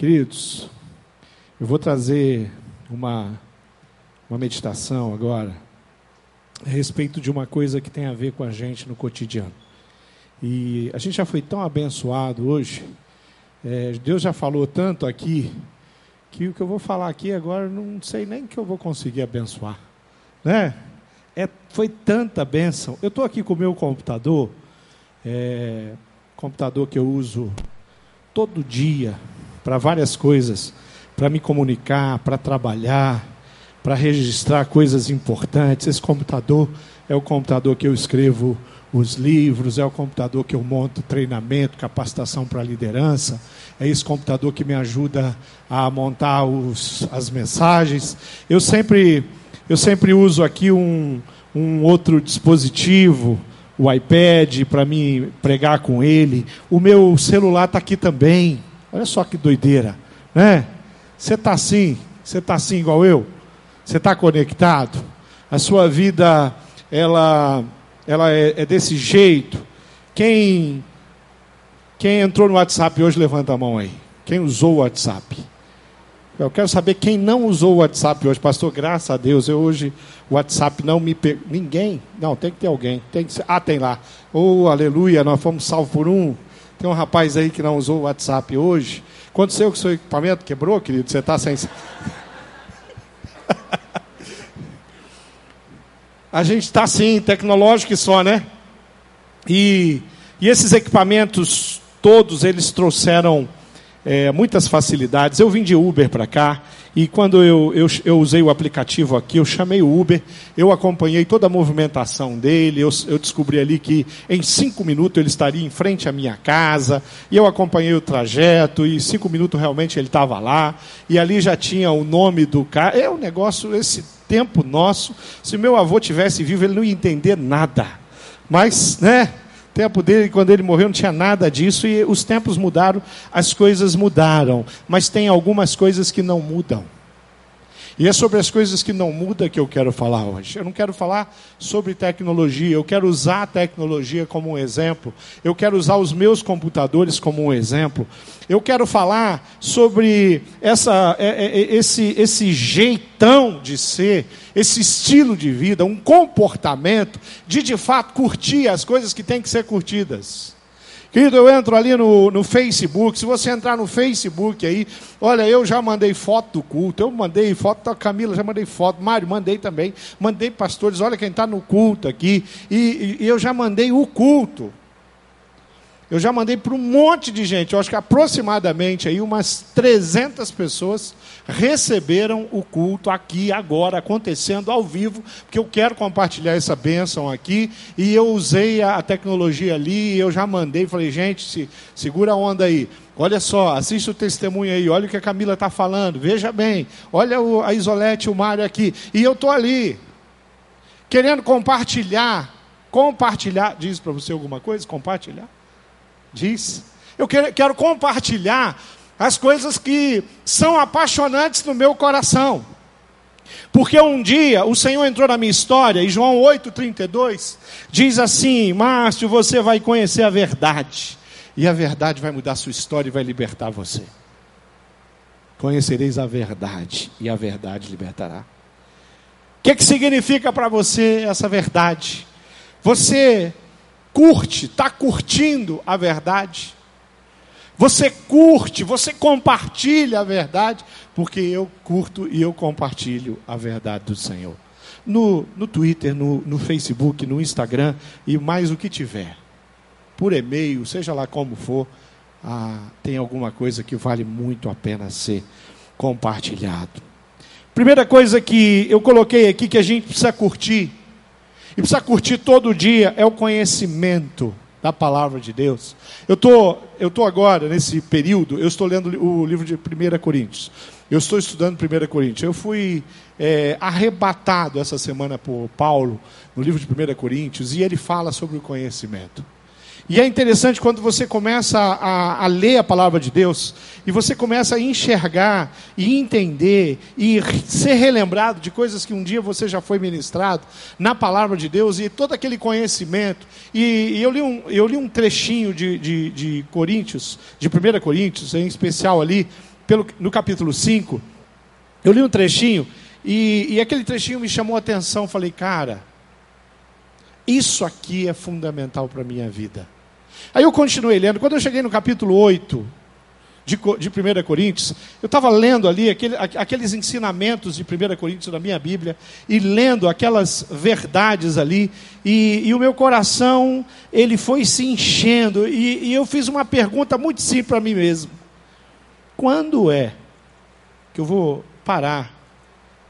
Queridos, eu vou trazer uma, uma meditação agora a respeito de uma coisa que tem a ver com a gente no cotidiano. E a gente já foi tão abençoado hoje, é, Deus já falou tanto aqui, que o que eu vou falar aqui agora não sei nem que eu vou conseguir abençoar. Né? É, foi tanta bênção. Eu estou aqui com o meu computador, é, computador que eu uso todo dia para várias coisas, para me comunicar, para trabalhar, para registrar coisas importantes. Esse computador é o computador que eu escrevo os livros, é o computador que eu monto treinamento, capacitação para liderança, é esse computador que me ajuda a montar os, as mensagens. Eu sempre, eu sempre uso aqui um, um outro dispositivo, o iPad, para me pregar com ele. O meu celular está aqui também. Olha só que doideira, né? Você está assim, você está assim igual eu? Você está conectado? A sua vida, ela ela é, é desse jeito. Quem, quem entrou no WhatsApp hoje, levanta a mão aí. Quem usou o WhatsApp? Eu quero saber quem não usou o WhatsApp hoje. Pastor, graças a Deus, eu hoje o WhatsApp não me pegou. Ninguém? Não, tem que ter alguém. Tem que ser... Ah, tem lá. Oh, aleluia, nós fomos salvos por um. Tem um rapaz aí que não usou o WhatsApp hoje. Aconteceu que o seu equipamento quebrou, querido? Você está sem. a gente está assim, tecnológico e só, né? E, e esses equipamentos todos, eles trouxeram é, muitas facilidades. Eu vim de Uber para cá e quando eu, eu, eu, usei o aplicativo aqui, eu chamei o Uber, eu acompanhei toda a movimentação dele, eu, eu descobri ali que em cinco minutos ele estaria em frente à minha casa, e eu acompanhei o trajeto, e cinco minutos realmente ele estava lá, e ali já tinha o nome do cara. É um negócio, esse tempo nosso, se meu avô tivesse vivo, ele não ia entender nada. Mas, né? Tempo dele, quando ele morreu, não tinha nada disso, e os tempos mudaram, as coisas mudaram, mas tem algumas coisas que não mudam. E é sobre as coisas que não mudam que eu quero falar hoje. Eu não quero falar sobre tecnologia, eu quero usar a tecnologia como um exemplo. Eu quero usar os meus computadores como um exemplo. Eu quero falar sobre essa, é, é, é, esse, esse jeitão de ser, esse estilo de vida, um comportamento de de fato curtir as coisas que têm que ser curtidas. Querido, eu entro ali no, no Facebook. Se você entrar no Facebook aí, olha, eu já mandei foto do culto, eu mandei foto da Camila, já mandei foto, Mário, mandei também, mandei pastores, olha quem está no culto aqui, e, e, e eu já mandei o culto. Eu já mandei para um monte de gente, eu acho que aproximadamente aí umas 300 pessoas receberam o culto aqui agora acontecendo ao vivo, porque eu quero compartilhar essa bênção aqui e eu usei a, tecnologia ali, e eu já mandei, falei, gente, se, segura a onda aí. Olha só, assista o testemunho aí, olha o que a Camila está falando, veja bem, olha o, a Isolete, o Mário aqui, e eu estou ali, querendo compartilhar, compartilhar, diz para você alguma coisa? Compartilhar? Diz. Eu quero, compartilhar as coisas que são apaixonantes no meu coração. Porque um dia o Senhor entrou na minha história, e João 8,32 diz assim: Márcio, você vai conhecer a verdade, e a verdade vai mudar sua história e vai libertar você. Conhecereis a verdade, e a verdade libertará. O que, que significa para você essa verdade? Você curte, está curtindo a verdade. Você curte, você compartilha a verdade, porque eu curto e eu compartilho a verdade do Senhor. No, no Twitter, no, no Facebook, no Instagram e mais o que tiver. Por e-mail, seja lá como for, ah, tem alguma coisa que vale muito a pena ser compartilhado. Primeira coisa que eu coloquei aqui que a gente precisa curtir precisa curtir todo dia é o conhecimento da palavra de Deus. Eu tô, eu tô agora nesse período, eu estou lendo o livro de 1 Coríntios. Eu estou estudando 1 Coríntios. Eu fui é, arrebatado essa semana por Paulo no livro de 1 Coríntios e ele fala sobre o conhecimento. E é interessante quando você começa a, a, ler a palavra de Deus e você começa a enxergar e entender e ser relembrado de coisas que um dia você já foi ministrado na palavra de Deus e todo aquele conhecimento. E, e eu, li um, eu li um trechinho de, de, de Coríntios, de 1 Coríntios, em especial ali, pelo, no capítulo 5, eu li um trechinho e, e aquele trechinho me chamou a atenção. Falei, cara, isso aqui é fundamental para a minha vida. Aí eu continuei lendo. Quando eu cheguei no capítulo 8 de, de 1 Coríntios, eu estava lendo ali aquele, aqueles ensinamentos de 1 Coríntios na minha Bíblia, e lendo aquelas verdades ali, e, e o meu coração, ele foi se enchendo, e, e eu fiz uma pergunta muito simples para mim mesmo. Quando é que eu vou parar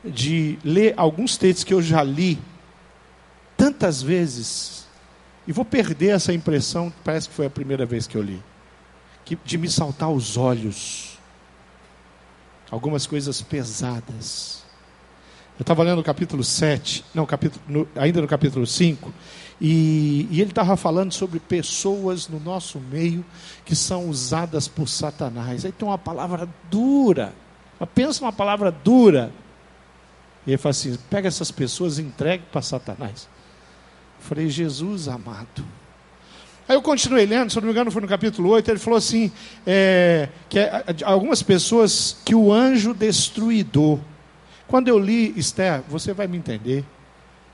de ler alguns textos que eu já li tantas vezes e vou perder essa impressão, parece que foi a primeira vez que eu li, que, de me saltar os olhos. Algumas coisas pesadas. Eu estava lendo o capítulo 7, não, capítulo, no, ainda no capítulo 5, e, e ele estava falando sobre pessoas no nosso meio que são usadas por Satanás. Aí tem uma palavra dura, pensa uma palavra dura. E ele fala assim: pega essas pessoas e entregue para Satanás. Falei, Jesus amado. Aí eu continuei lendo, se não me engano, foi no capítulo 8, ele falou assim: é, que é, algumas pessoas que o anjo destruidor. Quando eu li, Esther, você vai me entender.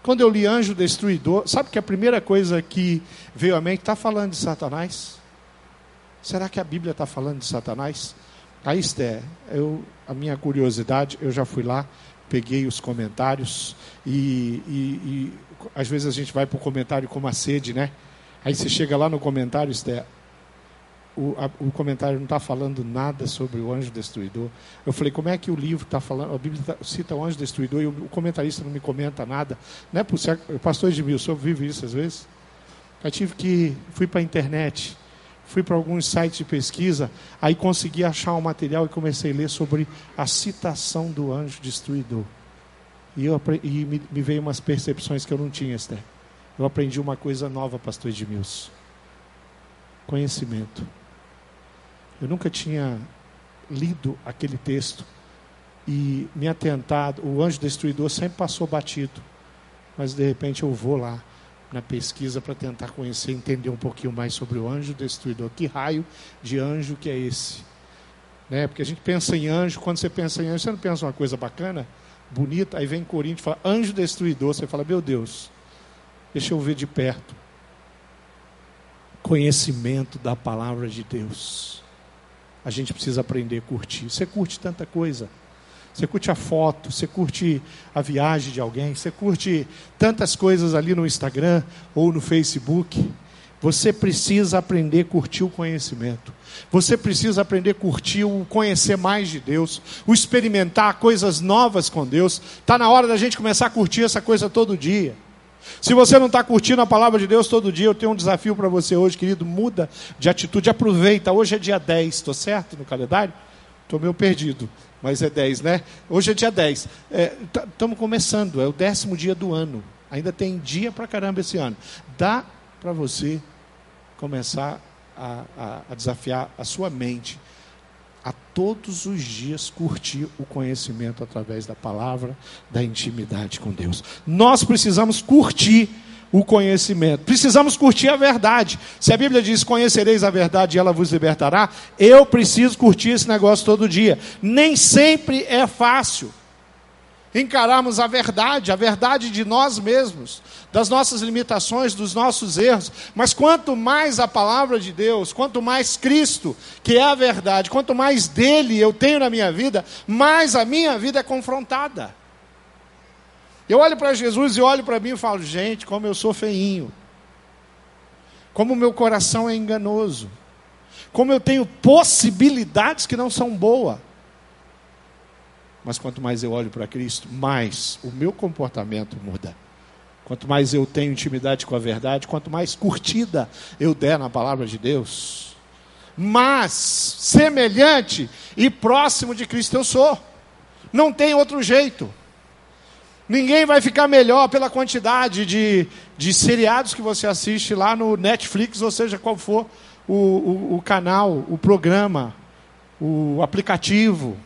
Quando eu li anjo destruidor, sabe que a primeira coisa que veio à mente está falando de Satanás? Será que a Bíblia está falando de Satanás? Aí, Esther, eu, a minha curiosidade, eu já fui lá, peguei os comentários e, e, e às vezes a gente vai para o comentário com uma sede, né? Aí você chega lá no comentário, Esther, o, a, o comentário não está falando nada sobre o anjo destruidor. Eu falei, como é que o livro está falando, a Bíblia tá, cita o anjo destruidor e o, o, comentarista não me comenta nada? Não é por ser, pastor Edmilson, eu vivo isso às vezes. Eu tive que, fui para a internet, fui para alguns sites de pesquisa, aí consegui achar um material e comecei a ler sobre a citação do anjo destruidor. E, eu, e me, me veio umas percepções que eu não tinha, Esther. Eu aprendi uma coisa nova, pastor Edmilson. Conhecimento. Eu nunca tinha lido aquele texto e me atentado. O anjo destruidor sempre passou batido. Mas de repente eu vou lá na pesquisa para tentar conhecer, entender um pouquinho mais sobre o anjo destruidor. Que raio de anjo que é esse? Né? Porque a gente pensa em anjo, quando você pensa em anjo, você não pensa uma coisa bacana? Bonita, aí vem Coríntios e fala, anjo destruidor, você fala, meu Deus, deixa eu ver de perto. Conhecimento da palavra de Deus. A gente precisa aprender a curtir. Você curte tanta coisa. Você curte a foto, você curte a viagem de alguém, você curte tantas coisas ali no Instagram ou no Facebook. Você precisa aprender a curtir o conhecimento. Você precisa aprender a curtir o conhecer mais de Deus, o experimentar coisas novas com Deus. Está na hora da gente começar a curtir essa coisa todo dia. Se você não está curtindo a palavra de Deus todo dia, eu tenho um desafio para você hoje, querido. Muda de atitude, aproveita. Hoje é dia 10, estou certo no calendário? Estou meio perdido, mas é 10, né? Hoje é dia 10. Estamos é, começando, é o décimo dia do ano. Ainda tem dia para caramba esse ano. Dá para você começar a, a, a, desafiar a sua mente a todos os dias curtir o conhecimento através da palavra, da intimidade com Deus. Nós precisamos curtir o conhecimento. Precisamos curtir a verdade. Se a Bíblia diz: Conhecereis a verdade e ela vos libertará, eu preciso curtir esse negócio todo dia. Nem sempre é fácil encararmos a verdade, a verdade de nós mesmos, das nossas limitações, dos nossos erros. Mas quanto mais a palavra de Deus, quanto mais Cristo, que é a verdade, quanto mais dele eu tenho na minha vida, mais a minha vida é confrontada. Eu olho para Jesus e olho para mim e falo: gente, como eu sou feinho, como o meu coração é enganoso, como eu tenho possibilidades que não são boas. Mas quanto mais eu olho para Cristo, mais o meu comportamento muda. Quanto mais eu tenho intimidade com a verdade, quanto mais curtida eu der na palavra de Deus, mais semelhante e próximo de Cristo eu sou. Não tem outro jeito. Ninguém vai ficar melhor pela quantidade de, de seriados que você assiste lá no Netflix, ou seja, qual for o, o, o canal, o programa, o aplicativo.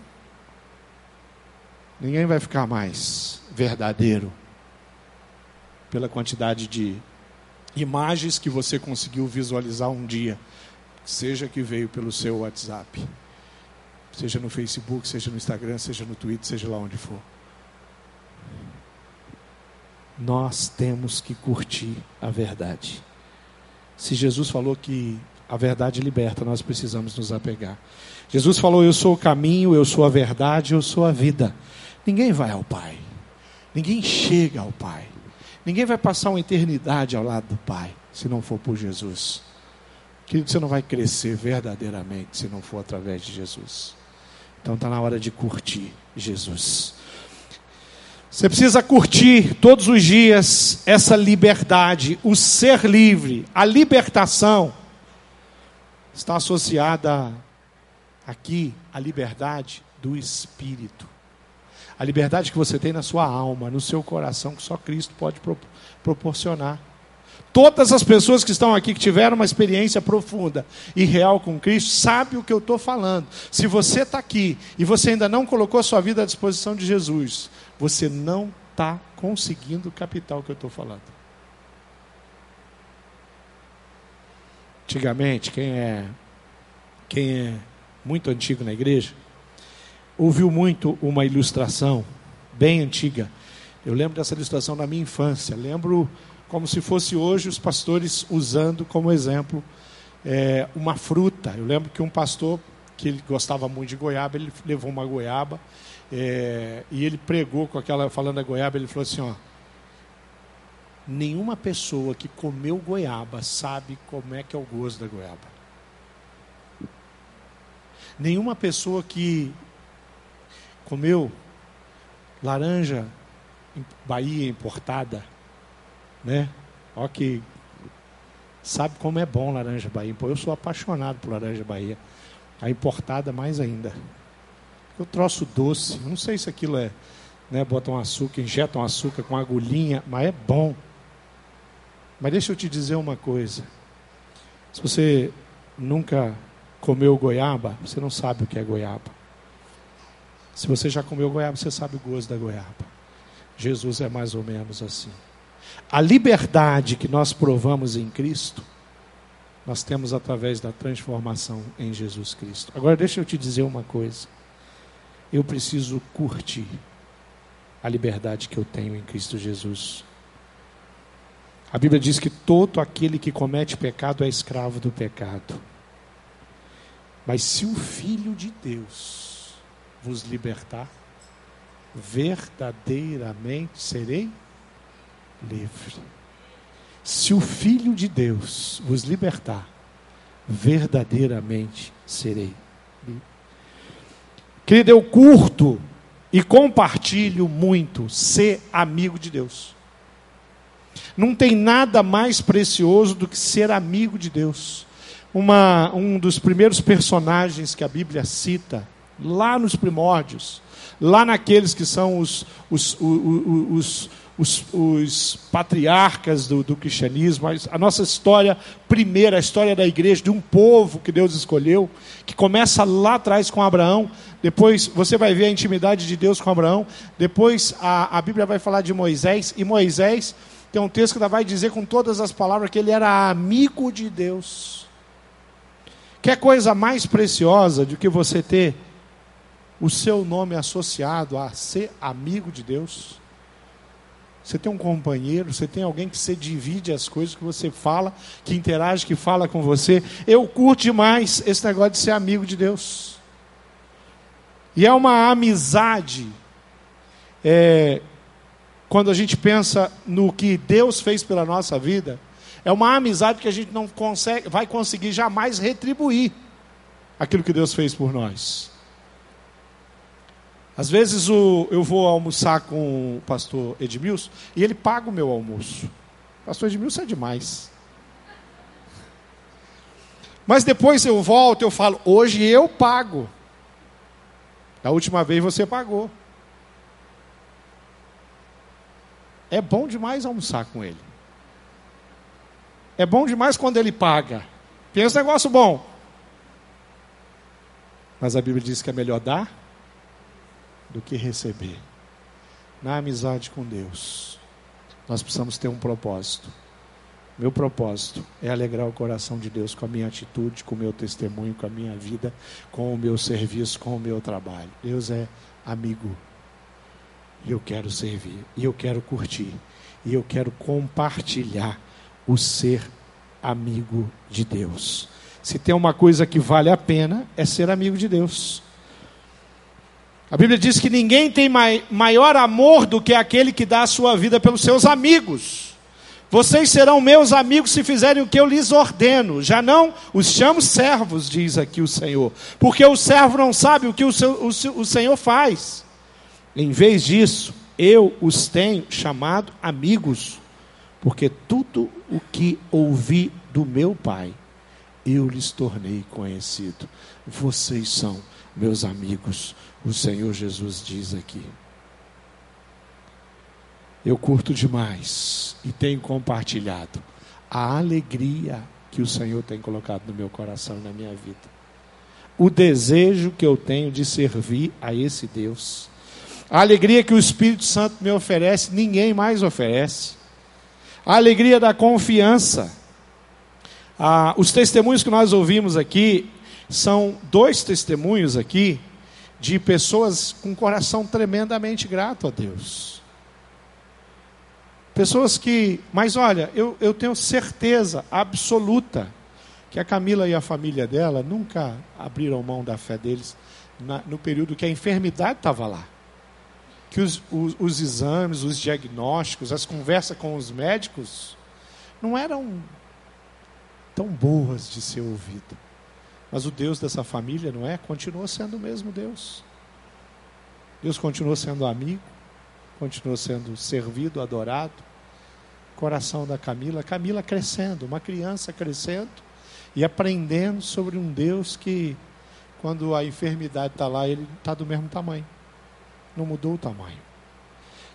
Ninguém vai ficar mais verdadeiro pela quantidade de imagens que você conseguiu visualizar um dia, seja que veio pelo seu WhatsApp. seja no Facebook, seja no Instagram, seja no Twitter, seja lá onde for. Nós temos que curtir a verdade. Se Jesus falou que a verdade liberta, nós precisamos nos apegar. Jesus falou: Eu sou o caminho, eu sou a verdade, eu sou a vida. Ninguém vai ao Pai, ninguém chega ao Pai, ninguém vai passar uma eternidade ao lado do Pai se não for por Jesus. Querido, você não vai crescer verdadeiramente se não for através de Jesus. Então está na hora de curtir Jesus. Você precisa curtir todos os dias essa liberdade, o ser livre, a libertação está associada aqui à liberdade do espírito. A liberdade que você tem na sua alma, no seu coração, que só Cristo pode proporcionar. Todas as pessoas que estão aqui, que tiveram uma experiência profunda e real com Cristo, sabem o que eu estou falando. Se você está aqui e você ainda não colocou a sua vida à disposição de Jesus, você não está conseguindo captar o que eu estou falando. Antigamente, quem é, quem é muito antigo na igreja, ouviu muito uma ilustração bem antiga. Eu lembro dessa ilustração na minha infância. Lembro como se fosse hoje os pastores usando como exemplo é, uma fruta. Eu lembro que um pastor que ele gostava muito de goiaba, ele levou uma goiaba é, e ele pregou com aquela falando da goiaba, ele falou assim, ó, nenhuma pessoa que comeu goiaba sabe como é que é o gosto da goiaba. Nenhuma pessoa que comeu laranja Bahia importada né? Ó que sabe como é bom laranja Bahia. Pô, eu sou apaixonado por laranja Bahia. A importada mais ainda. Eu troço doce. Não sei se aquilo é, né? Botam açúcar, injetam açúcar com agulhinha, mas é bom. Mas deixa eu te dizer uma coisa. Se você nunca comeu goiaba, você não sabe o que é goiaba. Se você já comeu goiaba, você sabe o gosto da goiaba. Jesus é mais ou menos assim. A liberdade que nós provamos em Cristo, nós temos através da transformação em Jesus Cristo. Agora, deixa eu te dizer uma coisa. Eu preciso curtir a liberdade que eu tenho em Cristo Jesus. A Bíblia diz que todo aquele que comete pecado é escravo do pecado. Mas se o Filho de Deus vos libertar, verdadeiramente serei livre. Se o Filho de Deus vos libertar, verdadeiramente serei livre. Querido, eu curto e compartilho muito ser amigo de Deus. Não tem nada mais precioso do que ser amigo de Deus. Uma, um dos primeiros personagens que a Bíblia cita, lá nos primórdios, lá naqueles que são os, os, os, os os, patriarcas do, do cristianismo, a nossa história primeira, a história da igreja, de um povo que Deus escolheu, que começa lá atrás com Abraão, depois você vai ver a intimidade de Deus com Abraão, depois a, a Bíblia vai falar de Moisés, e Moisés tem um texto que ainda vai dizer com todas as palavras que ele era amigo de Deus. Que coisa mais preciosa do que você ter o seu nome associado a ser amigo de Deus? Você tem um companheiro, você tem alguém que você divide as coisas que você fala, que interage, que fala com você. Eu curto demais esse negócio de ser amigo de Deus. E é uma amizade. É, quando a gente pensa no que Deus fez pela nossa vida, é uma amizade que a gente não consegue, vai conseguir jamais retribuir aquilo que Deus fez por nós. Às vezes o, eu vou almoçar com o pastor Edmilson e ele paga o meu almoço. Pastor Edmilson é demais. Mas depois eu volto, eu falo, hoje eu pago. Da última vez você pagou. É bom demais almoçar com ele. É bom demais quando ele paga. Pensa negócio bom. Mas a Bíblia diz que é melhor dar do que receber. Na amizade com Deus, nós precisamos ter um propósito. Meu propósito é alegrar o coração de Deus com a minha atitude, com o meu testemunho, com a minha vida, com o meu serviço, com o meu trabalho. Deus é amigo. E eu quero servir, e eu quero curtir, e eu quero compartilhar o ser amigo de Deus. Se tem uma coisa que vale a pena, é ser amigo de Deus. A Bíblia diz que ninguém tem maior amor do que aquele que dá a sua vida pelos seus amigos. Vocês serão meus amigos se fizerem o que eu lhes ordeno. Já não os chamo servos, diz aqui o Senhor. Porque o servo não sabe o que o, seu, o, o Senhor faz. Em vez disso, eu os tenho chamado amigos. Porque tudo o que ouvi do meu Pai, eu lhes tornei conhecido. Vocês são meus amigos. O Senhor Jesus diz aqui eu curto demais e tenho compartilhado a alegria que o Senhor tem colocado no meu coração e na minha vida. O desejo que eu tenho de servir a esse Deus. A alegria que o Espírito Santo me oferece, ninguém mais oferece. A alegria da confiança. Ah, os testemunhos que nós ouvimos aqui são dois testemunhos aqui de pessoas com coração tremendamente grato a Deus. Pessoas que, mas olha, eu, eu tenho certeza absoluta que a Camila e a família dela nunca abriram mão da fé deles na, no período que a enfermidade estava lá. Que os, os, os exames, os diagnósticos, as conversas com os médicos não eram tão boas de ser ouvido. Mas o Deus dessa família, não é? Continuou sendo o mesmo Deus. Deus continuou sendo amigo, continuou sendo servido, adorado. Coração da Camila, Camila crescendo, uma criança crescendo e aprendendo sobre um Deus que, quando a enfermidade está lá, ele está do mesmo tamanho, não mudou o tamanho.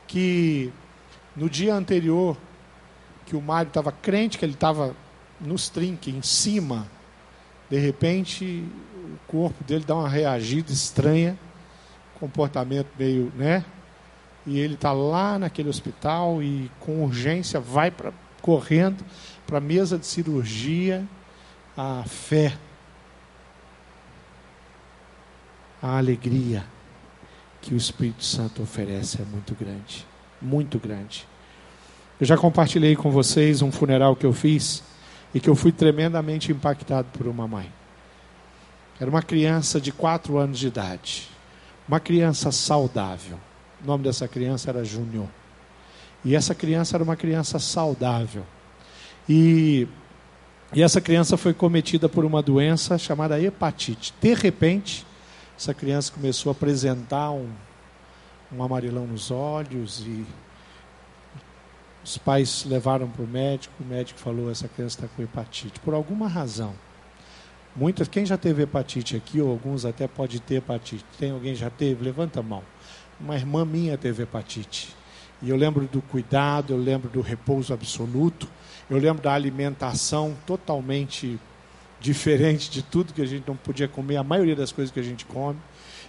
Que no dia anterior, que o Mário estava crente, que ele estava nos trinques, em cima, de repente o corpo dele dá uma reagida estranha, comportamento meio, né? e ele está lá naquele hospital e com urgência vai para correndo para a mesa de cirurgia, a fé, a alegria que o Espírito Santo oferece é muito grande, muito grande. Eu já compartilhei com vocês um funeral que eu fiz e que eu fui tremendamente impactado por uma mãe. Era uma criança de quatro anos de idade, uma criança saudável o nome dessa criança era Júnior. E essa criança era uma criança saudável. E, e essa criança foi cometida por uma doença chamada hepatite. De repente, essa criança começou a apresentar um, um amarelão nos olhos e os pais levaram para o médico, o médico falou, essa criança está com hepatite. Por alguma razão. Muitas, quem já teve hepatite aqui, ou alguns até pode ter hepatite. Tem alguém já teve? Levanta a mão uma irmã minha teve hepatite. E eu lembro do cuidado, eu lembro do repouso absoluto, eu lembro da alimentação totalmente diferente de tudo que a gente não podia comer, a maioria das coisas que a gente come.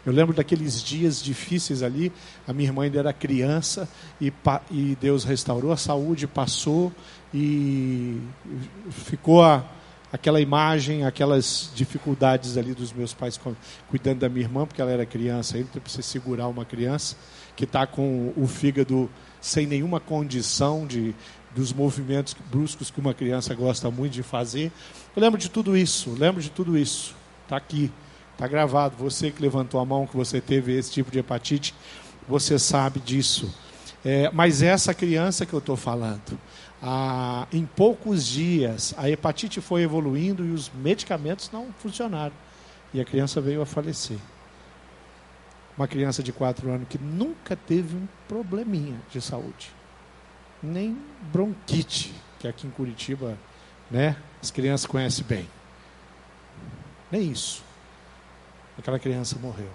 Eu lembro daqueles dias difíceis ali, a minha irmã ainda era criança e, e Deus restaurou a saúde, passou e ficou a, aquela imagem, aquelas dificuldades ali dos meus pais cuidando da minha irmã, porque ela era criança, então precisa segurar uma criança que está com o fígado sem nenhuma condição de dos movimentos bruscos que uma criança gosta muito de fazer. Eu lembro de tudo isso, lembro de tudo isso. Está aqui, está gravado. Você que levantou a mão, que você teve esse tipo de hepatite, você sabe disso. É, mas essa criança que eu estou falando, ah, em poucos dias, a hepatite foi evoluindo e os medicamentos não funcionaram. E a criança veio a falecer. Uma criança de 4 anos que nunca teve um probleminha de saúde. Nem bronquite, que aqui em Curitiba, né, as crianças conhecem bem. Nem isso. Aquela criança morreu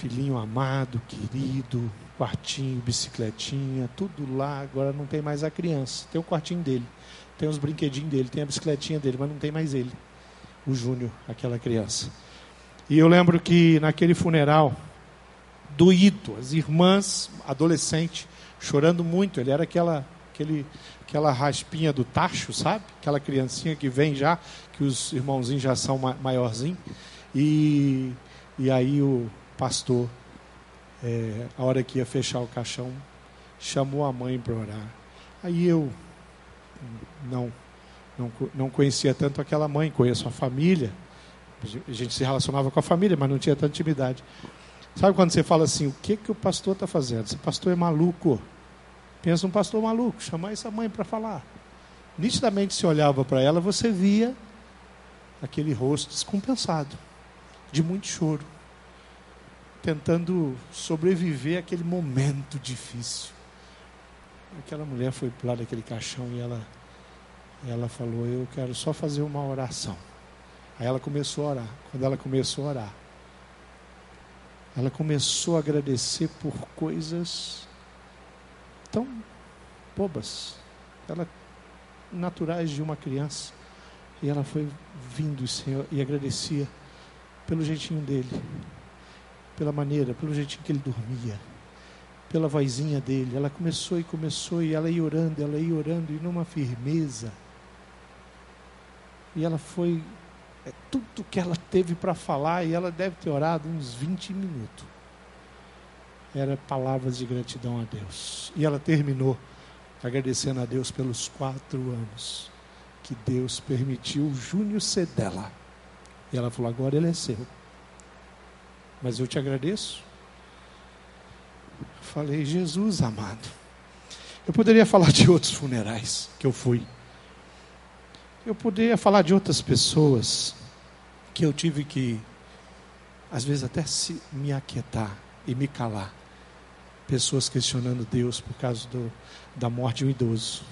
filhinho amado, querido, quartinho, bicicletinha, tudo lá. Agora não tem mais a criança. Tem o quartinho dele, tem os brinquedinhos dele, tem a bicicletinha dele, mas não tem mais ele, o Júnior, aquela criança. E eu lembro que naquele funeral, doído, as irmãs, adolescente, chorando muito. Ele era aquela, aquele, aquela raspinha do tacho, sabe? Aquela criancinha que vem já, que os irmãozinhos já são maiorzinhos. E, e aí o pastor, é, a hora que ia fechar o caixão, chamou a mãe para orar. Aí eu não, não, não conhecia tanto aquela mãe, conheço a família. A gente se relacionava com a família, mas não tinha tanta intimidade. Sabe quando você fala assim, o que, que o pastor está fazendo? Esse pastor é maluco. Pensa um pastor maluco, chamar essa mãe para falar. Nitidamente se olhava para ela, você via aquele rosto descompensado, de muito choro, tentando sobreviver àquele momento difícil. Aquela mulher foi lá daquele caixão e ela, ela falou: Eu quero só fazer uma oração. Aí ela começou a orar. Quando ela começou a orar, ela começou a agradecer por coisas tão bobas, ela, naturais de uma criança. E ela foi vindo, Senhor, e agradecia pelo jeitinho dele, pela maneira, pelo jeitinho que ele dormia, pela vozinha dele. Ela começou e começou, e ela ia orando, ela ia orando, e numa firmeza. E ela foi é tudo que ela teve para falar, e ela deve ter orado uns 20 minutos. Era palavras de gratidão a Deus. E ela terminou agradecendo a Deus pelos quatro anos que Deus permitiu o Júnior ser dela. E ela falou: agora ele é seu. Mas eu te agradeço. Eu falei: Jesus amado. Eu poderia falar de outros funerais que eu fui. Eu poderia falar de outras pessoas que eu tive que, às vezes, até se me aquietar e me calar. Pessoas questionando Deus por causa do, da morte de um idoso.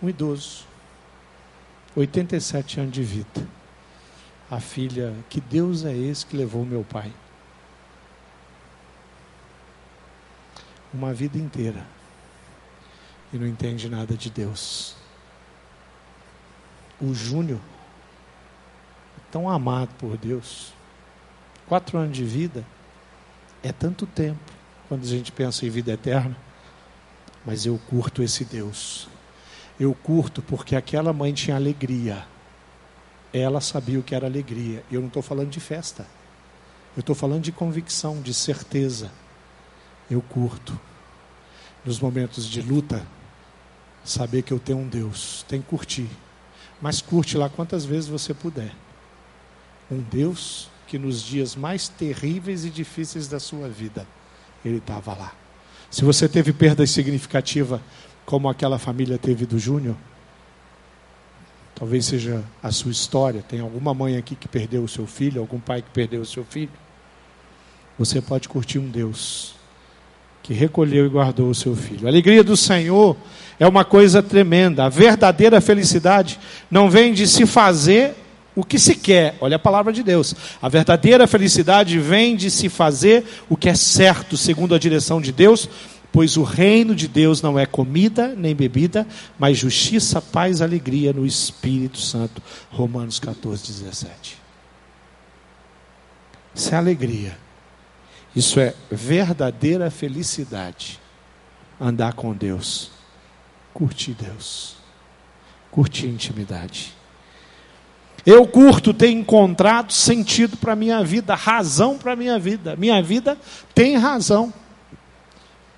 Um idoso, 87 anos de vida. A filha, que Deus é esse que levou meu pai? Uma vida inteira e não entende nada de Deus o Júnior, tão amado por Deus. Quatro anos de vida é tanto tempo quando a gente pensa em vida eterna. Mas eu curto esse Deus. Eu curto porque aquela mãe tinha alegria. Ela sabia o que era alegria. Eu não estou falando de festa. Eu estou falando de convicção, de certeza. Eu curto. Nos momentos de luta, saber que eu tenho um Deus. Tem que curtir mas curte lá quantas vezes você puder. Um Deus que nos dias mais terríveis e difíceis da sua vida, Ele estava lá. Se você teve perda significativa, como aquela família teve do Júnior, talvez seja a sua história. Tem alguma mãe aqui que perdeu o seu filho, algum pai que perdeu o seu filho. Você pode curtir um Deus que recolheu e guardou o seu filho. A alegria do Senhor é uma coisa tremenda. A verdadeira felicidade não vem de se fazer o que se quer. Olha a palavra de Deus. A verdadeira felicidade vem de se fazer o que é certo, segundo a direção de Deus, pois o reino de Deus não é comida nem bebida, mas justiça, paz, alegria no Espírito Santo. Romanos 14, 17. Isso é alegria. Isso é verdadeira felicidade. Andar com Deus. Curtir Deus. Curtir intimidade. Eu curto ter encontrado sentido para a minha vida, razão para a minha vida. Minha vida tem razão.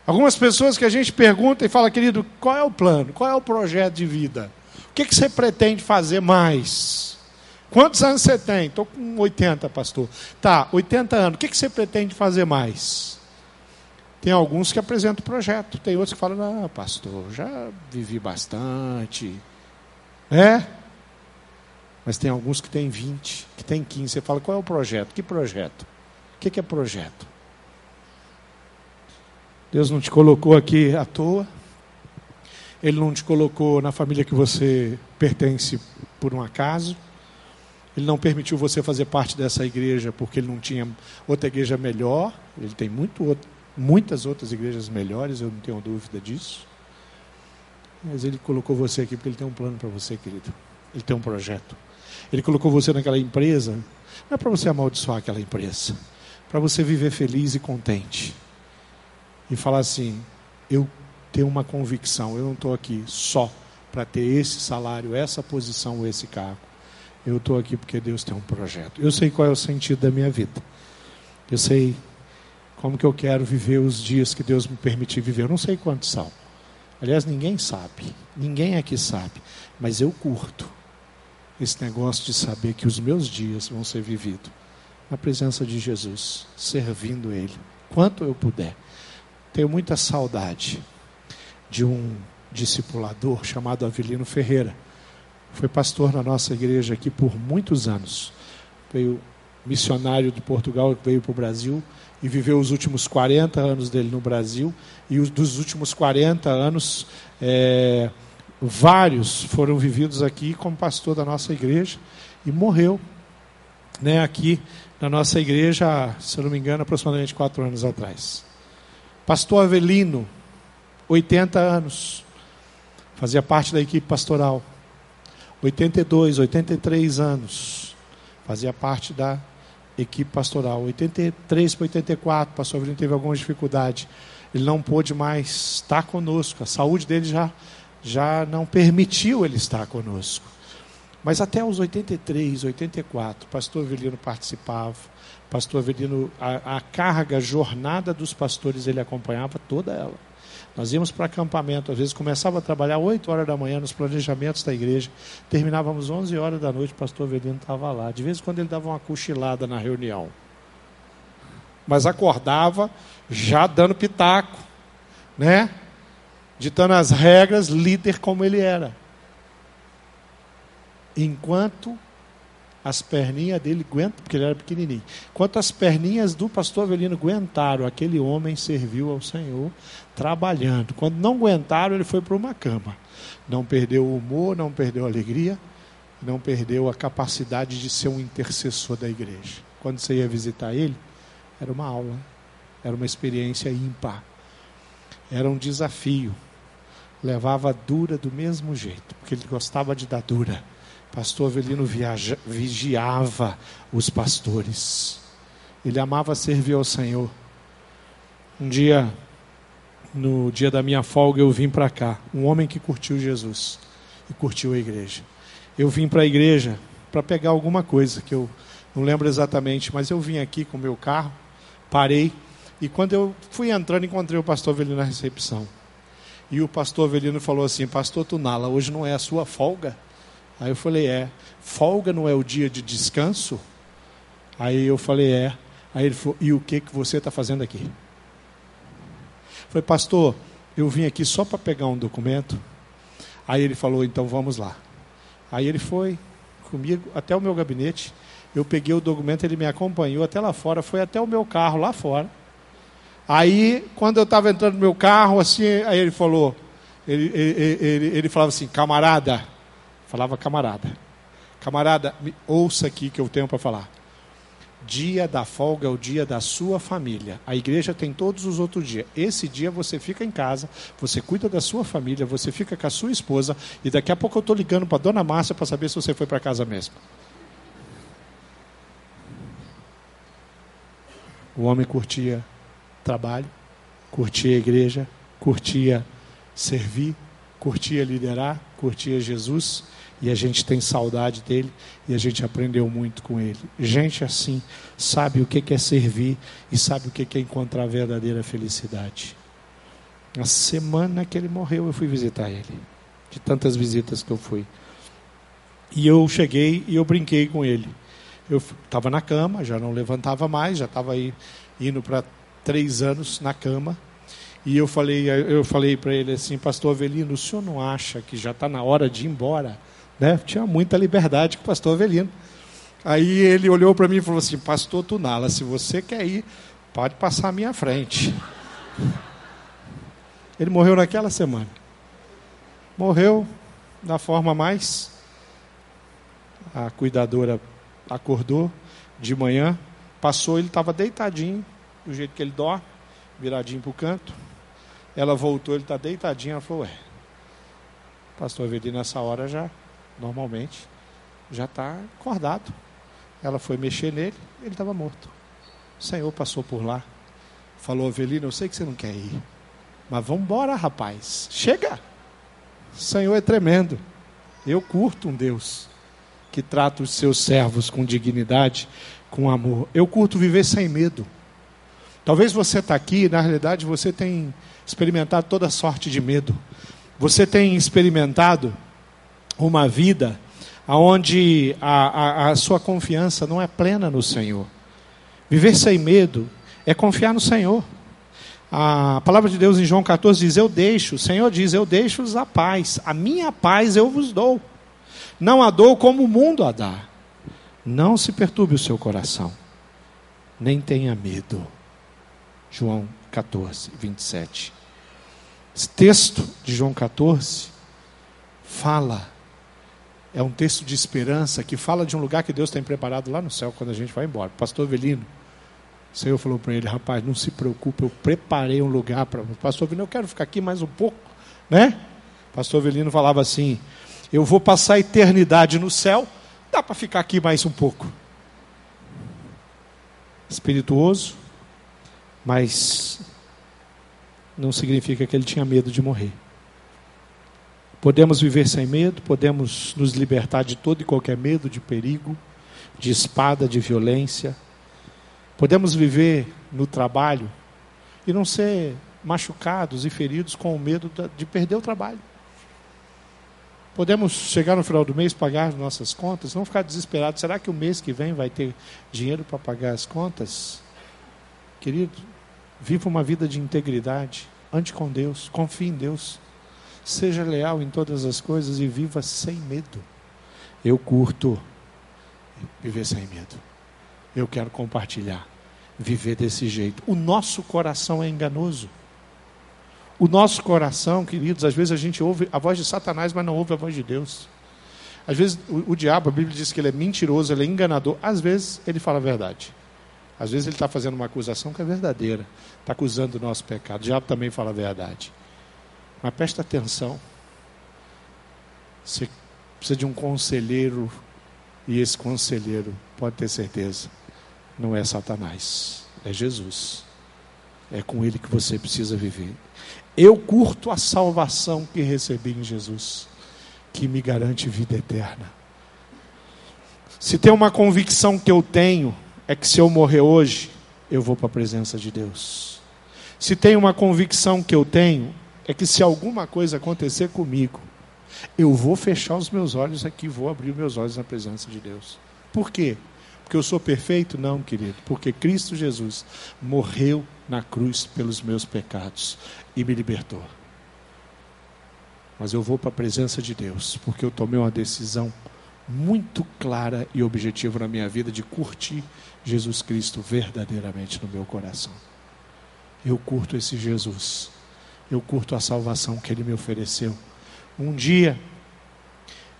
Algumas pessoas que a gente pergunta e fala, querido, qual é o plano? Qual é o projeto de vida? O que, que você pretende fazer mais? Quantos anos você tem? Estou com 80, pastor. Tá, 80 anos. O que, você pretende fazer mais? Tem alguns que apresentam o projeto. Tem outros que falam, ah, pastor, já vivi bastante. É? Mas tem alguns que têm 20, que têm 15. Você fala, qual é o projeto? Que projeto? O que é projeto? Deus não te colocou aqui à toa. Ele não te colocou na família que você pertence por um acaso. Ele não permitiu você fazer parte dessa igreja porque ele não tinha outra igreja melhor. Ele tem muito, muitas outras igrejas melhores, eu não tenho dúvida disso. Mas ele colocou você aqui porque ele tem um plano para você, querido. Ele tem um projeto. Ele colocou você naquela empresa, não é para você amaldiçoar aquela empresa, para você viver feliz e contente. E falar assim: eu ter uma convicção. Eu não estou aqui só para ter esse salário, essa posição esse cargo. Eu estou aqui porque Deus tem um projeto. Eu sei qual é o sentido da minha vida. Eu sei como que eu quero viver os dias que Deus me permitir viver. Eu não sei quantos são. Aliás, ninguém sabe. Ninguém aqui sabe. Mas eu curto esse negócio de saber que os meus dias vão ser vividos na presença de Jesus, servindo Ele, quanto eu puder. Tenho muita saudade de um discipulador chamado Avelino Ferreira. Foi pastor na nossa igreja aqui por muitos anos. Veio missionário de Portugal, veio para o Brasil e viveu os últimos 40 anos dele no Brasil. E os, dos últimos 40 anos, é, vários foram vividos aqui como pastor da nossa igreja e morreu né, aqui na nossa igreja, se eu não me engano, aproximadamente quatro anos atrás. Pastor Avelino, 80 anos, fazia parte da equipe pastoral. 82, 83 anos, fazia parte da equipe pastoral. 83 para 84, pastor Avelino teve alguma dificuldade. Ele não pôde mais estar conosco, a saúde dele já, já não permitiu ele estar conosco. Mas até os 83, 84, pastor Avelino participava. Pastor Avelino, a, a carga, a jornada dos pastores, ele acompanhava toda ela. Nós íamos para acampamento, às vezes começava a trabalhar 8 horas da manhã nos planejamentos da igreja, terminávamos 11 horas da noite, pastor Avelino estava lá. De vez em quando ele dava uma cochilada na reunião. Mas acordava já dando pitaco, né? Ditando as regras, líder como ele era enquanto as perninhas dele aguentam, porque ele era pequenininho. Enquanto as perninhas do pastor Avelino aguentaram, aquele homem serviu ao Senhor trabalhando. Quando não aguentaram, ele foi para uma cama. Não perdeu o humor, não perdeu a alegria, não perdeu a capacidade de ser um intercessor da igreja. Quando você ia visitar ele, era uma aula, era uma experiência ímpar, era um desafio. Levava dura do mesmo jeito, porque ele gostava de dar dura Pastor Avelino viaja, vigiava os pastores. Ele amava servir ao Senhor. Um dia, no dia da minha folga, eu vim para cá. Um homem que curtiu Jesus e curtiu a igreja. Eu vim para a igreja para pegar alguma coisa que eu não lembro exatamente, mas eu vim aqui com meu carro, parei e quando eu fui entrando encontrei o pastor Avelino na recepção. E o pastor Avelino falou assim: Pastor Tunala, hoje não é a sua folga? Aí eu falei, é. Folga não é o dia de descanso? Aí eu falei, é. Aí ele falou, e o que, que você está fazendo aqui? Eu falei, pastor, eu vim aqui só para pegar um documento. Aí ele falou, então vamos lá. Aí ele foi comigo até o meu gabinete. Eu peguei o documento, ele me acompanhou até lá fora, foi até o meu carro lá fora. Aí, quando eu estava entrando no meu carro, assim, aí ele falou, ele, ele, ele, ele falava assim, camarada, Falava camarada. Camarada, ouça aqui que eu tenho para falar. Dia da folga é o dia da sua família. A igreja tem todos os outros dias. Esse dia você fica em casa, você cuida da sua família, você fica com a sua esposa e daqui a pouco eu estou ligando para dona Márcia para saber se você foi para casa mesmo. O homem curtia trabalho, curtia a igreja, curtia servir, curtia liderar, curtia Jesus e a gente tem saudade dele e a gente aprendeu muito com ele. Gente assim sabe o que é servir e sabe o que é encontrar verdadeira felicidade. Na semana que ele morreu, eu fui visitar ele, de tantas visitas que eu fui. E eu cheguei e eu brinquei com ele. Eu estava na cama, já não levantava mais, já estava aí indo para três anos na cama. E eu falei, eu falei para ele assim, Pastor Avelino, o senhor não acha que já está na hora de ir embora? Né? Tinha muita liberdade com o pastor Avelino. Aí ele olhou para mim e falou assim: Pastor Tunala, se você quer ir, pode passar à minha frente. Ele morreu naquela semana. Morreu da forma mais. A cuidadora acordou de manhã, passou, ele estava deitadinho, do jeito que ele dorme, viradinho para o canto. Ela voltou, ele está deitadinho. Ela falou: Ué, pastor Avelino, nessa hora já normalmente, já está acordado. Ela foi mexer nele, ele estava morto. O Senhor passou por lá, falou: Avelino, eu sei que você não quer ir, Mas vamos embora, rapaz. Chega. O Senhor é tremendo. Eu curto um Deus que trata os seus servos com dignidade, com amor. Eu curto viver sem medo. Talvez você está aqui, na realidade você tem experimentado toda sorte de medo. Você tem experimentado uma vida onde a, a, a sua confiança não é plena no Senhor. Viver sem medo é confiar no Senhor. A palavra de Deus em João 14 diz: Eu deixo, o Senhor diz: Eu deixo-vos a paz, a minha paz eu vos dou. Não a dou como o mundo a dá. Não se perturbe o seu coração, nem tenha medo. João 14, 27. Esse texto de João 14 fala, é um texto de esperança que fala de um lugar que Deus tem preparado lá no céu quando a gente vai embora. Pastor Avelino, o Senhor falou para ele, rapaz, não se preocupe, eu preparei um lugar para. Pastor Avelino, eu quero ficar aqui mais um pouco, né? Pastor Avelino falava assim, eu vou passar a eternidade no céu, dá para ficar aqui mais um pouco. Espirituoso, mas não significa que ele tinha medo de morrer. Podemos viver sem medo, podemos nos libertar de todo e qualquer medo, de perigo, de espada, de violência. Podemos viver no trabalho e não ser machucados e feridos com o medo de perder o trabalho. Podemos chegar no final do mês, pagar nossas contas, não ficar desesperados. Será que o mês que vem vai ter dinheiro para pagar as contas? Querido, Viva uma vida de integridade, ande com Deus, confie em Deus. Seja leal em todas as coisas e viva sem medo. Eu curto viver sem medo. Eu quero compartilhar, viver desse jeito. O nosso coração é enganoso. O nosso coração, queridos, às vezes a gente ouve a voz de Satanás, mas não ouve a voz de Deus. Às vezes o, o diabo, a Bíblia diz que ele é mentiroso, ele é enganador. Às vezes ele fala a verdade. Às vezes ele está fazendo uma acusação que é verdadeira, está acusando o nosso pecado. O diabo também fala a verdade. Mas presta atenção. Você precisa de um conselheiro, e esse conselheiro, pode ter certeza, não é Satanás, é Jesus. É com ele que você precisa viver. Eu curto a salvação que recebi em Jesus, que me garante vida eterna. Se tem uma convicção que eu tenho, é que se eu morrer hoje, eu vou para a presença de Deus. Se tem uma convicção que eu tenho, é que se alguma coisa acontecer comigo, eu vou fechar os meus olhos aqui, vou abrir meus olhos na presença de Deus. Por quê? Porque eu sou perfeito? Não, querido. Porque Cristo Jesus morreu na cruz pelos meus pecados e me libertou. Mas eu vou para a presença de Deus, porque eu tomei uma decisão muito clara e objetiva na minha vida de curtir Jesus Cristo verdadeiramente no meu coração. Eu curto esse Jesus. Eu curto a salvação que ele me ofereceu. Um dia,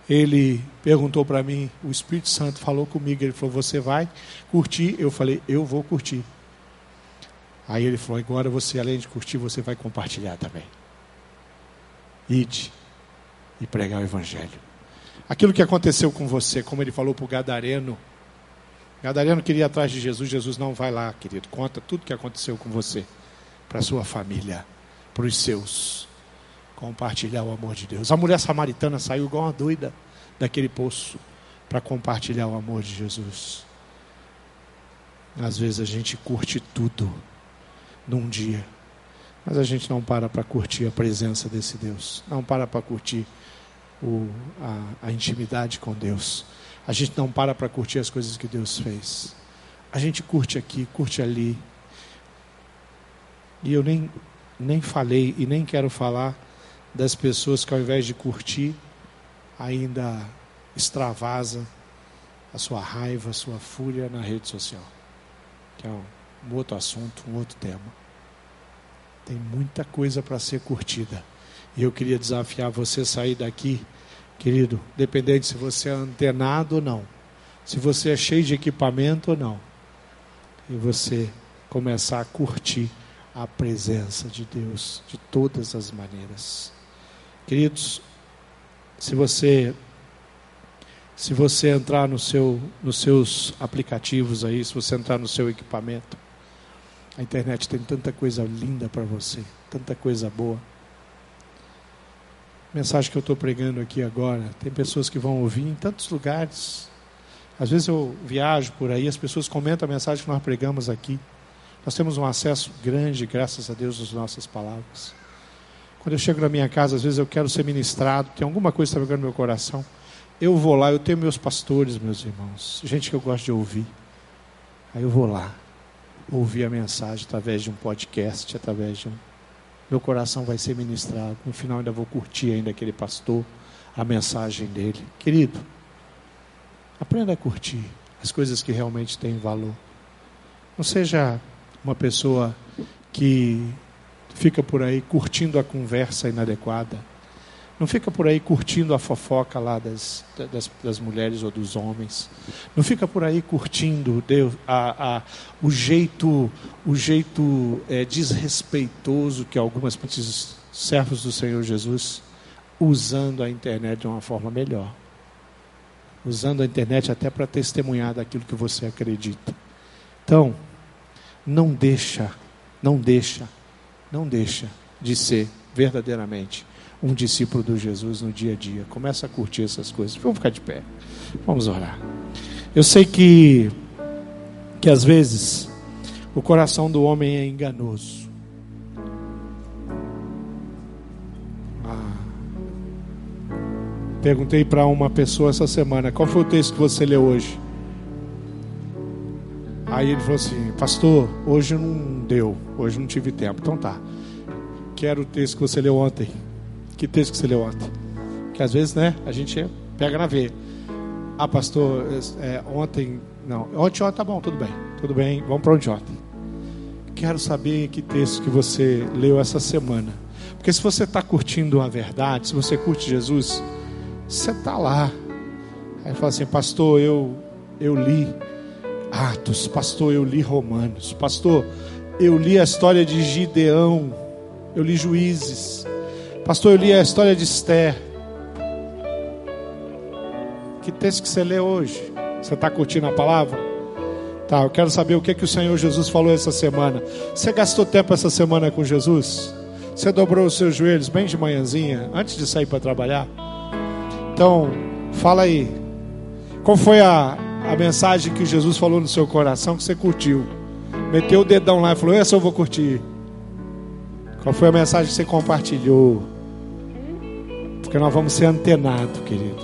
ele perguntou para mim, o Espírito Santo falou comigo, ele falou: Você vai curtir? Eu falei: Eu vou curtir. Aí ele falou: Agora você, além de curtir, você vai compartilhar também. Ide e pregar o Evangelho. Aquilo que aconteceu com você, como ele falou para o Gadareno, Gadareno queria ir atrás de Jesus, Jesus não vai lá, querido. Conta tudo que aconteceu com você, para sua família, para os seus. Compartilhar o amor de Deus. A mulher samaritana saiu igual uma doida daquele poço para compartilhar o amor de Jesus. Às vezes a gente curte tudo num dia, mas a gente não para para curtir a presença desse Deus, não para para curtir o, a, a intimidade com Deus. A gente não para para curtir as coisas que Deus fez. A gente curte aqui, curte ali. E eu nem, nem falei e nem quero falar das pessoas que ao invés de curtir, ainda extravasa a sua raiva, a sua fúria na rede social. Que é um, outro assunto, um outro tema. Tem muita coisa para ser curtida. E eu queria desafiar você a sair daqui Querido, dependente se você é antenado ou não, se você é cheio de equipamento ou não, e você começar a curtir a presença de Deus de todas as maneiras. Queridos, se você se você entrar no seu nos seus aplicativos aí, se você entrar no seu equipamento, A internet tem tanta coisa linda para você, tanta coisa boa. Mensagem que eu estou pregando aqui agora, tem pessoas que vão ouvir em tantos lugares. Às vezes eu viajo por aí, as pessoas comentam a mensagem que nós pregamos aqui. Nós temos um acesso grande, graças a Deus, às nossas palavras. Quando eu chego na minha casa, às vezes eu quero ser ministrado, tem alguma coisa que está no meu coração. Eu vou lá, eu tenho meus pastores, meus irmãos, gente que eu gosto de ouvir. Aí eu vou lá, ouvir a mensagem através de um podcast, através de um. Meu coração vai ser ministrado. No final ainda vou curtir ainda aquele pastor, a mensagem dele. Querido, aprenda a curtir as coisas que realmente têm valor. Não seja uma pessoa que fica por aí curtindo a conversa inadequada. Não fica por aí curtindo a fofoca lá das, das, das mulheres ou dos homens. Não fica por aí curtindo Deus, a, a, o jeito, o jeito é, desrespeitoso que algumas servos do Senhor Jesus usando a internet de uma forma melhor. Usando a internet até para testemunhar daquilo que você acredita. Então, não deixa, não deixa, não deixa de ser verdadeiramente um discípulo de Jesus no dia a dia. Começa a curtir essas coisas. Vamos ficar de pé. Vamos orar. Eu sei que que às vezes o coração do homem é enganoso. Ah. Perguntei para uma pessoa essa semana, qual foi o texto que você leu hoje? Aí ele falou assim, pastor, hoje não deu, hoje não tive tempo. Então tá. Quero o texto que você leu ontem. Que texto que você leu ontem? Que às vezes, né, a gente pega na veia. Ah, pastor, é, ontem. Não, ontem, ontem tá bom, tudo bem. Tudo bem, vamos para onde ontem. Quero saber que texto que você leu essa semana. Porque se você está curtindo a verdade, se você curte Jesus, você está lá. Aí fala assim, pastor, eu, eu li Atos, pastor, eu li Romanos, pastor, eu li a história de Gideão, eu li Juízes, pastor, eu li a história de Esther. Que texto que você lê hoje? Você está curtindo a palavra? Tá, eu quero saber o que, que o Senhor Jesus falou essa semana. Você gastou tempo essa semana com Jesus? Você dobrou os seus joelhos bem de manhãzinha, antes de sair para trabalhar? Então, fala aí. Qual foi a, a mensagem que Jesus falou no seu coração que você curtiu. Meteu o dedão lá e falou: Essa eu vou curtir. Qual foi a mensagem que você compartilhou? Porque nós vamos ser antenados, querido.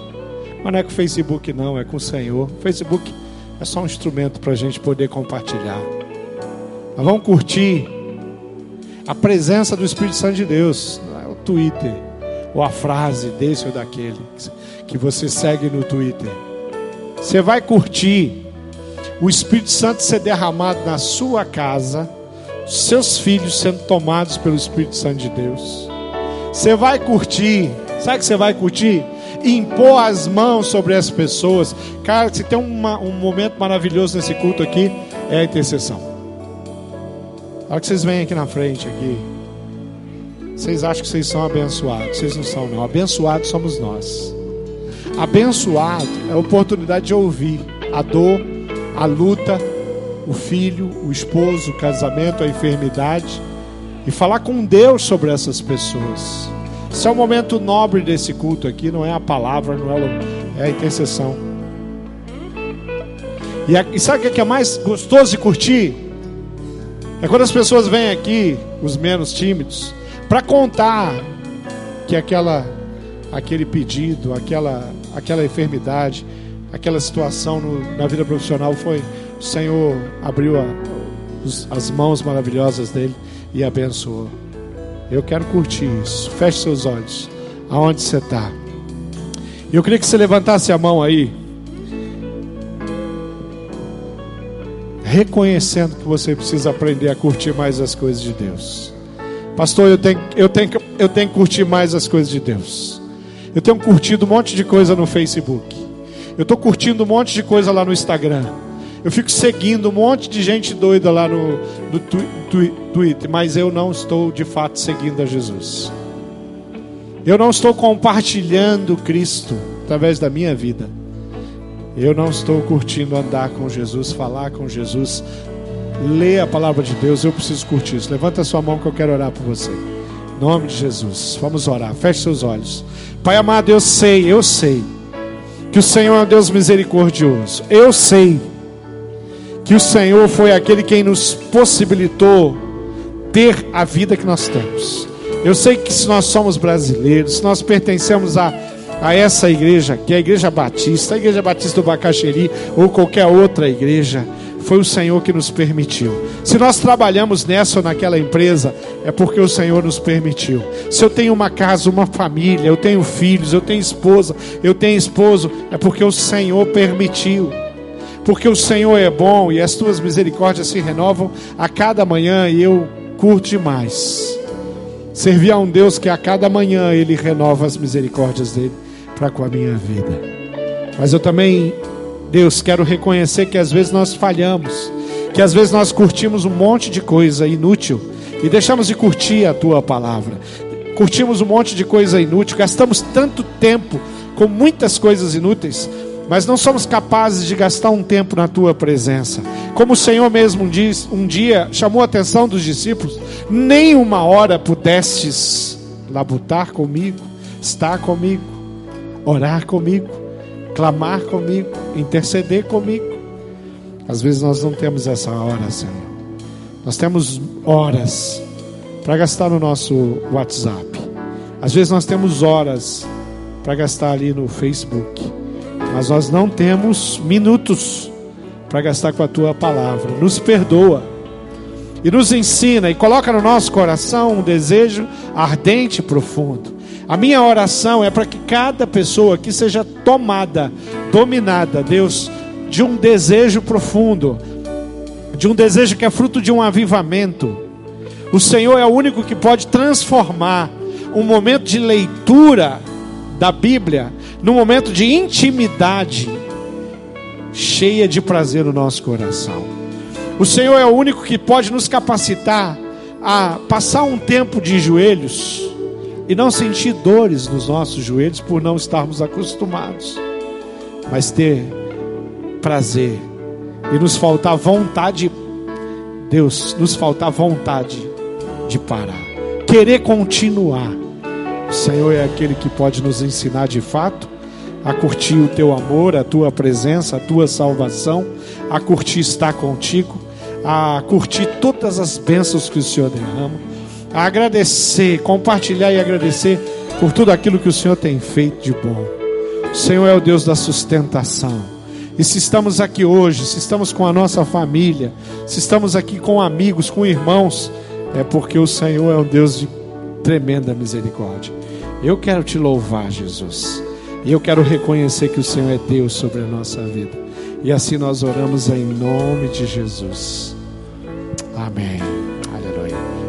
Mas não é com o Facebook, não, é com o Senhor. O Facebook é só um instrumento para a gente poder compartilhar. Nós vamos curtir a presença do Espírito Santo de Deus. Não é o Twitter, ou a frase desse ou daquele que você segue no Twitter. Você vai curtir o Espírito Santo ser derramado na sua casa, seus filhos sendo tomados pelo Espírito Santo de Deus. Você vai curtir, sabe o que você vai curtir? Impor as mãos sobre as pessoas. Cara, se tem uma, um momento maravilhoso nesse culto aqui, é a intercessão. A hora que vocês vêm aqui na frente, aqui, vocês acham que vocês são abençoados. Vocês não são, não. Abençoados somos nós. Abençoado é a oportunidade de ouvir a dor, a luta, o filho, o esposo, o casamento, a enfermidade e falar com Deus sobre essas pessoas. Esse é o momento nobre desse culto aqui, não é a palavra, não é, é a intercessão. E, a, e sabe o que é mais gostoso de curtir? É quando as pessoas vêm aqui, os menos tímidos, para contar que aquela, aquele pedido, aquela aquela enfermidade, aquela situação no, na vida profissional foi o Senhor abriu a, os, as mãos maravilhosas dele e abençoou. Eu quero curtir isso. Feche seus olhos. Aonde você está? Eu queria que você levantasse a mão aí. Reconhecendo que você precisa aprender a curtir mais as coisas de Deus. Pastor, eu tenho, eu tenho, eu tenho que curtir mais as coisas de Deus. Eu tenho curtido um monte de coisa no Facebook. Eu estou curtindo um monte de coisa lá no Instagram. Eu fico seguindo um monte de gente doida lá no, no tu, tu, Twitter, mas eu não estou de fato seguindo a Jesus. Eu não estou compartilhando Cristo através da minha vida. Eu não estou curtindo andar com Jesus, falar com Jesus, lê a palavra de Deus, eu preciso curtir isso. Levanta a sua mão que eu quero orar por você. Em nome de Jesus. Vamos orar. Feche seus olhos. Pai amado, eu sei, eu sei que o Senhor é um Deus misericordioso. Eu sei que o Senhor foi aquele quem nos possibilitou ter a vida que nós temos. Eu sei que se nós somos brasileiros, se nós pertencemos a, a essa igreja, que é a Igreja Batista, a Igreja Batista do Bacaxeri ou qualquer outra igreja, foi o Senhor que nos permitiu. Se nós trabalhamos nessa ou naquela empresa, é porque o Senhor nos permitiu. Se eu tenho uma casa, uma família, eu tenho filhos, eu tenho esposa, eu tenho esposo, é porque o Senhor permitiu. Porque o Senhor é bom e as tuas misericórdias se renovam a cada manhã e eu curto demais. Servir a um Deus que a cada manhã Ele renova as misericórdias dele para com a minha vida. Mas eu também, Deus, quero reconhecer que às vezes nós falhamos, que às vezes nós curtimos um monte de coisa inútil e deixamos de curtir a tua palavra. Curtimos um monte de coisa inútil, gastamos tanto tempo com muitas coisas inúteis, mas não somos capazes de gastar um tempo na tua presença. Como o Senhor mesmo diz, um dia chamou a atenção dos discípulos, nem uma hora pudestes labutar comigo, estar comigo, orar comigo, clamar comigo, interceder comigo. Às vezes nós não temos essa hora, Senhor. Nós temos horas para gastar no nosso WhatsApp. Às vezes nós temos horas para gastar ali no Facebook mas nós não temos minutos para gastar com a tua palavra. Nos perdoa e nos ensina e coloca no nosso coração um desejo ardente e profundo. A minha oração é para que cada pessoa aqui seja tomada, dominada, Deus, de um desejo profundo, de um desejo que é fruto de um avivamento. O Senhor é o único que pode transformar um momento de leitura da Bíblia num momento de intimidade, cheia de prazer no nosso coração. O Senhor é o único que pode nos capacitar a passar um tempo de joelhos e não sentir dores nos nossos joelhos por não estarmos acostumados, mas ter prazer e nos faltar vontade, Deus, nos faltar vontade de parar, querer continuar. O Senhor é aquele que pode nos ensinar de fato a curtir o teu amor, a tua presença, a tua salvação, a curtir estar contigo, a curtir todas as bênçãos que o Senhor derrama, a agradecer, compartilhar e agradecer por tudo aquilo que o Senhor tem feito de bom. O Senhor é o Deus da sustentação. E se estamos aqui hoje, se estamos com a nossa família, se estamos aqui com amigos, com irmãos, é porque o Senhor é um Deus de tremenda misericórdia. Eu quero te louvar, Jesus. E eu quero reconhecer que o Senhor é Deus sobre a nossa vida. E assim nós oramos em nome de Jesus. Amém.